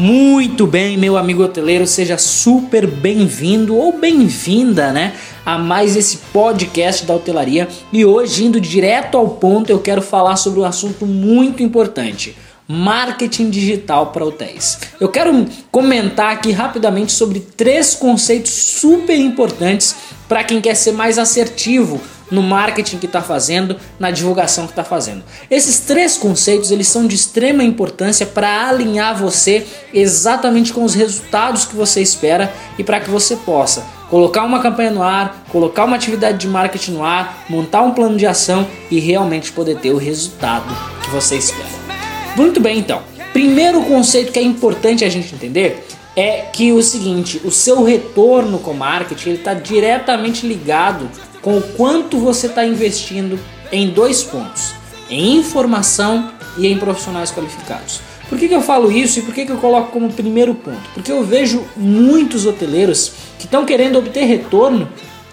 Muito bem, meu amigo hoteleiro, seja super bem-vindo ou bem-vinda, né, a mais esse podcast da hotelaria. E hoje, indo direto ao ponto, eu quero falar sobre um assunto muito importante marketing digital para hotéis. Eu quero comentar aqui rapidamente sobre três conceitos super importantes para quem quer ser mais assertivo no marketing que está fazendo, na divulgação que está fazendo. Esses três conceitos eles são de extrema importância para alinhar você exatamente com os resultados que você espera e para que você possa colocar uma campanha no ar, colocar uma atividade de marketing no ar, montar um plano de ação e realmente poder ter o resultado que você espera. Muito bem, então. Primeiro conceito que é importante a gente entender é que o seguinte, o seu retorno com marketing está diretamente ligado com o quanto você está investindo em dois pontos: em informação e em profissionais qualificados. Por que, que eu falo isso e por que, que eu coloco como primeiro ponto? Porque eu vejo muitos hoteleiros que estão querendo obter retorno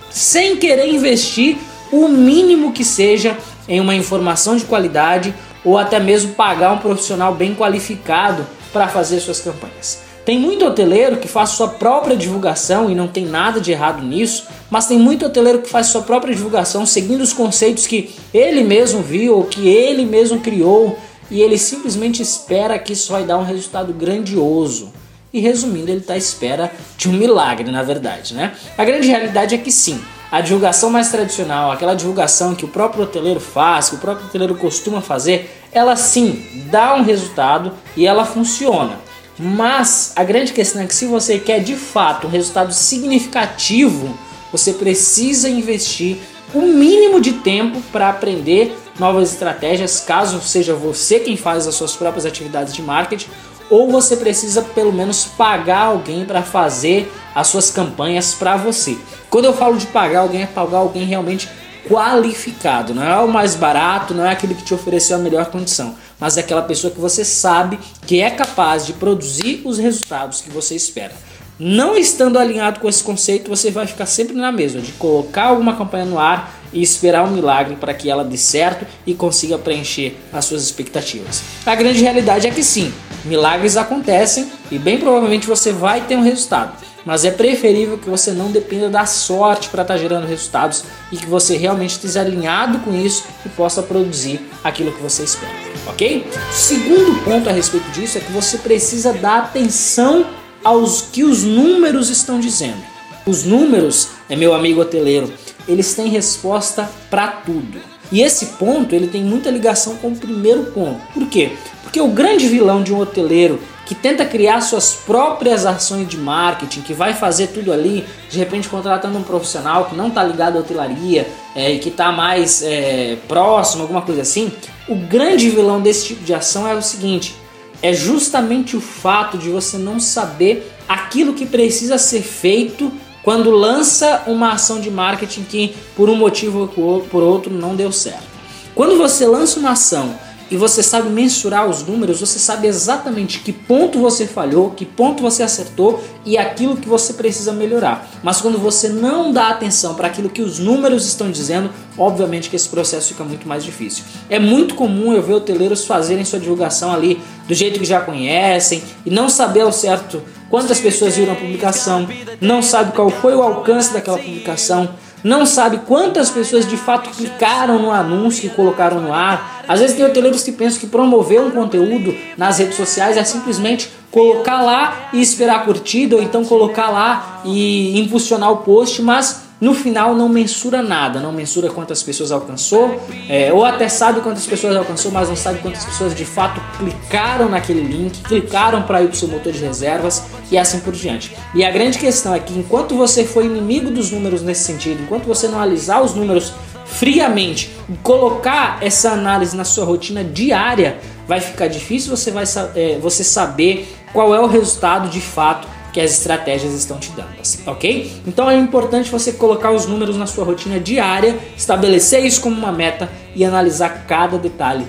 sem querer investir o mínimo que seja em uma informação de qualidade ou até mesmo pagar um profissional bem qualificado para fazer suas campanhas. Tem muito hoteleiro que faz sua própria divulgação e não tem nada de errado nisso, mas tem muito hoteleiro que faz sua própria divulgação seguindo os conceitos que ele mesmo viu ou que ele mesmo criou e ele simplesmente espera que isso vai dar um resultado grandioso. E resumindo, ele está à espera de um milagre, na verdade, né? A grande realidade é que sim, a divulgação mais tradicional, aquela divulgação que o próprio hoteleiro faz, que o próprio hoteleiro costuma fazer, ela sim dá um resultado e ela funciona. Mas a grande questão é que se você quer de fato um resultado significativo, você precisa investir o mínimo de tempo para aprender novas estratégias, caso seja você quem faz as suas próprias atividades de marketing, ou você precisa pelo menos pagar alguém para fazer as suas campanhas para você. Quando eu falo de pagar alguém, é pagar alguém realmente qualificado, não é o mais barato, não é aquele que te ofereceu a melhor condição, mas é aquela pessoa que você sabe que é capaz de produzir os resultados que você espera. Não estando alinhado com esse conceito, você vai ficar sempre na mesma, de colocar alguma campanha no ar e esperar um milagre para que ela dê certo e consiga preencher as suas expectativas. A grande realidade é que sim, milagres acontecem e bem provavelmente você vai ter um resultado, mas é preferível que você não dependa da sorte para estar tá gerando resultados e que você realmente esteja alinhado com isso e possa produzir aquilo que você espera, ok? Segundo ponto a respeito disso é que você precisa dar atenção aos que os números estão dizendo. Os números, é meu amigo hoteleiro, eles têm resposta para tudo. E esse ponto ele tem muita ligação com o primeiro ponto. Por quê? Porque o grande vilão de um hoteleiro que tenta criar suas próprias ações de marketing, que vai fazer tudo ali, de repente contratando um profissional que não está ligado à hotelaria é, e que está mais é, próximo, alguma coisa assim, o grande vilão desse tipo de ação é o seguinte: é justamente o fato de você não saber aquilo que precisa ser feito quando lança uma ação de marketing que por um motivo ou por outro não deu certo. Quando você lança uma ação e você sabe mensurar os números, você sabe exatamente que ponto você falhou, que ponto você acertou e aquilo que você precisa melhorar. Mas quando você não dá atenção para aquilo que os números estão dizendo, obviamente que esse processo fica muito mais difícil. É muito comum eu ver hoteleiros fazerem sua divulgação ali do jeito que já conhecem e não saber ao certo quantas pessoas viram a publicação, não sabe qual foi o alcance daquela publicação não sabe quantas pessoas de fato clicaram no anúncio e colocaram no ar. Às vezes tem hoteleiros que pensam que promover um conteúdo nas redes sociais é simplesmente colocar lá e esperar a curtida, ou então colocar lá e impulsionar o post, mas no final não mensura nada, não mensura quantas pessoas alcançou, é, ou até sabe quantas pessoas alcançou, mas não sabe quantas pessoas de fato clicaram naquele link, clicaram para ir para o seu motor de reservas e assim por diante. E a grande questão é que enquanto você for inimigo dos números nesse sentido, enquanto você não analisar os números friamente e colocar essa análise na sua rotina diária, vai ficar difícil você, vai, é, você saber qual é o resultado de fato que as estratégias estão te dando, assim, ok? Então é importante você colocar os números na sua rotina diária, estabelecer isso como uma meta e analisar cada detalhe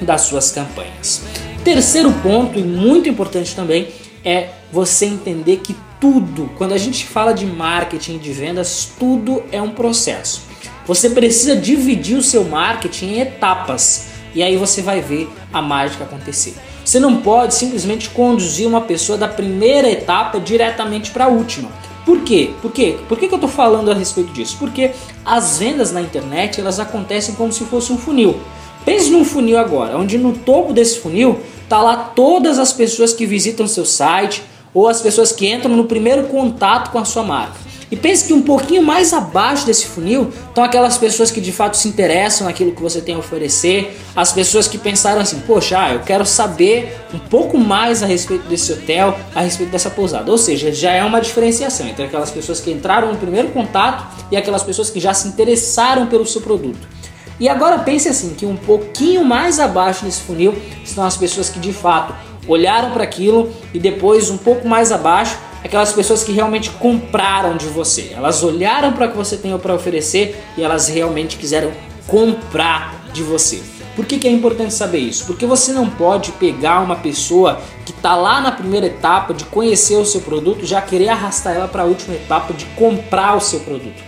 das suas campanhas. Terceiro ponto, e muito importante também, é você entender que tudo, quando a gente fala de marketing e de vendas, tudo é um processo. Você precisa dividir o seu marketing em etapas e aí você vai ver a mágica acontecer. Você não pode simplesmente conduzir uma pessoa da primeira etapa diretamente para a última. Por quê? Por quê? Por que, que eu estou falando a respeito disso? Porque as vendas na internet elas acontecem como se fosse um funil. Pense num funil agora, onde no topo desse funil tá lá todas as pessoas que visitam seu site ou as pessoas que entram no primeiro contato com a sua marca. E pense que um pouquinho mais abaixo desse funil estão aquelas pessoas que de fato se interessam naquilo que você tem a oferecer, as pessoas que pensaram assim, poxa, eu quero saber um pouco mais a respeito desse hotel, a respeito dessa pousada. Ou seja, já é uma diferenciação entre aquelas pessoas que entraram no primeiro contato e aquelas pessoas que já se interessaram pelo seu produto. E agora pense assim, que um pouquinho mais abaixo desse funil estão as pessoas que de fato olharam para aquilo e depois um pouco mais abaixo aquelas pessoas que realmente compraram de você. Elas olharam para o que você tem para oferecer e elas realmente quiseram comprar de você. Por que, que é importante saber isso? Porque você não pode pegar uma pessoa que está lá na primeira etapa de conhecer o seu produto, já querer arrastar ela para a última etapa de comprar o seu produto.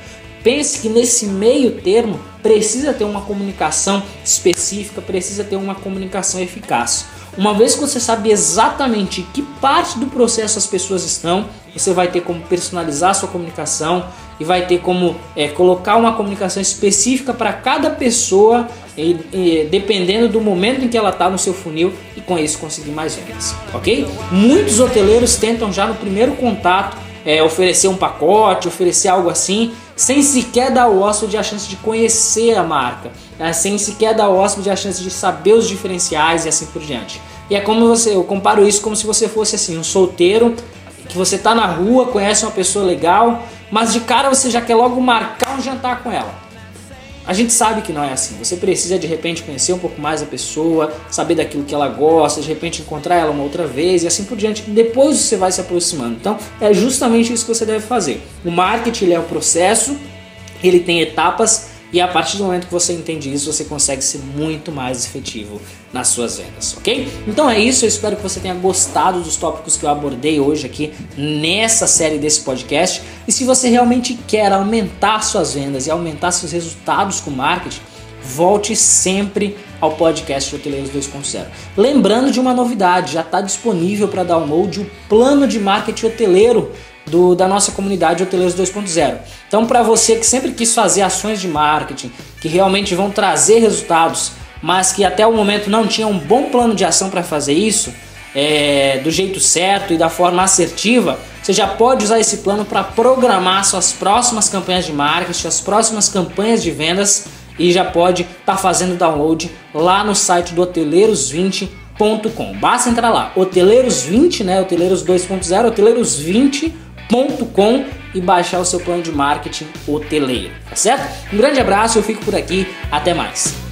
Pense que nesse meio termo precisa ter uma comunicação específica, precisa ter uma comunicação eficaz. Uma vez que você sabe exatamente que parte do processo as pessoas estão, você vai ter como personalizar a sua comunicação e vai ter como é, colocar uma comunicação específica para cada pessoa, e, e, dependendo do momento em que ela está no seu funil e com isso conseguir mais vendas, ok? Muitos hoteleiros tentam já no primeiro contato é, oferecer um pacote, oferecer algo assim, sem sequer dar ao hóspede a chance de conhecer a marca, né? sem sequer dar ao hóspede a chance de saber os diferenciais e assim por diante. E é como você, eu comparo isso como se você fosse assim, um solteiro que você está na rua, conhece uma pessoa legal, mas de cara você já quer logo marcar um jantar com ela. A gente sabe que não é assim. Você precisa de repente conhecer um pouco mais a pessoa, saber daquilo que ela gosta, de repente encontrar ela uma outra vez e assim por diante. Depois você vai se aproximando. Então é justamente isso que você deve fazer. O marketing é o processo, ele tem etapas e a partir do momento que você entende isso, você consegue ser muito mais efetivo nas suas vendas, ok? Então é isso, eu espero que você tenha gostado dos tópicos que eu abordei hoje aqui nessa série desse podcast. E se você realmente quer aumentar suas vendas e aumentar seus resultados com marketing, volte sempre ao podcast Hoteleiros 2.0. Lembrando de uma novidade, já está disponível para download o plano de marketing hoteleiro do, da nossa comunidade Hoteleiros 2.0. Então, para você que sempre quis fazer ações de marketing que realmente vão trazer resultados, mas que até o momento não tinha um bom plano de ação para fazer isso, é, do jeito certo e da forma assertiva, você já pode usar esse plano para programar suas próximas campanhas de marketing, suas próximas campanhas de vendas e já pode estar tá fazendo download lá no site do hoteleiros20.com. Basta entrar lá, hoteleiros20, né, hoteleiros 2.0, hoteleiros20.com com e baixar o seu plano de marketing hoteleiro, tá certo? Um grande abraço, eu fico por aqui, até mais.